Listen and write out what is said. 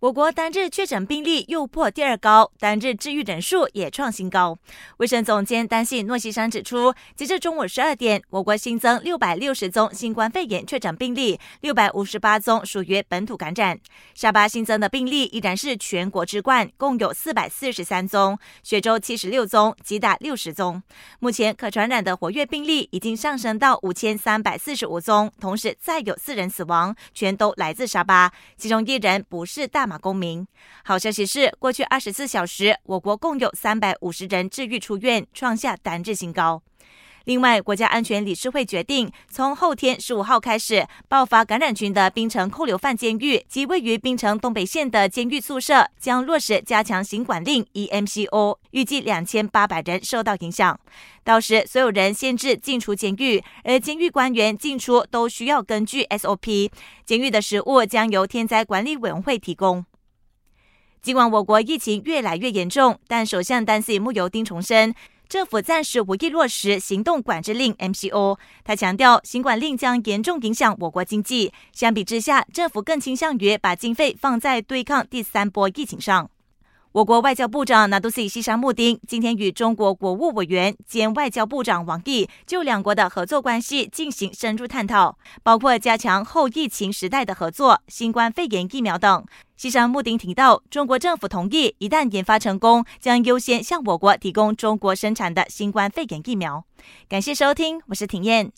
我国单日确诊病例又破第二高，单日治愈人数也创新高。卫生总监丹西诺西山指出，截至中午十二点，我国新增六百六十宗新冠肺炎确诊病例，六百五十八宗属于本土感染。沙巴新增的病例依然是全国之冠，共有四百四十三宗；雪州七十六宗，吉打六十宗。目前可传染的活跃病例已经上升到五千三百四十五宗，同时再有四人死亡，全都来自沙巴，其中一人不是大大马。公民，好消息是，过去二十四小时，我国共有三百五十人治愈出院，创下单日新高。另外，国家安全理事会决定，从后天十五号开始，爆发感染群的槟城扣留犯监狱及位于槟城东北县的监狱宿舍将落实加强行管令 （EMCO），预计两千八百人受到影响。到时，所有人限制进出监狱，而监狱官员进出都需要根据 SOP。监狱的食物将由天灾管理委员会提供。尽管我国疫情越来越严重，但首相丹斯穆尤丁重申。政府暂时无意落实行动管制令 （MCO）。他强调，新管令将严重影响我国经济。相比之下，政府更倾向于把经费放在对抗第三波疫情上。我国外交部长纳杜西西沙穆丁今天与中国国务委员兼外交部长王毅就两国的合作关系进行深入探讨，包括加强后疫情时代的合作、新冠肺炎疫苗等。西沙穆丁提到，中国政府同意，一旦研发成功，将优先向我国提供中国生产的新冠肺炎疫苗。感谢收听，我是婷燕。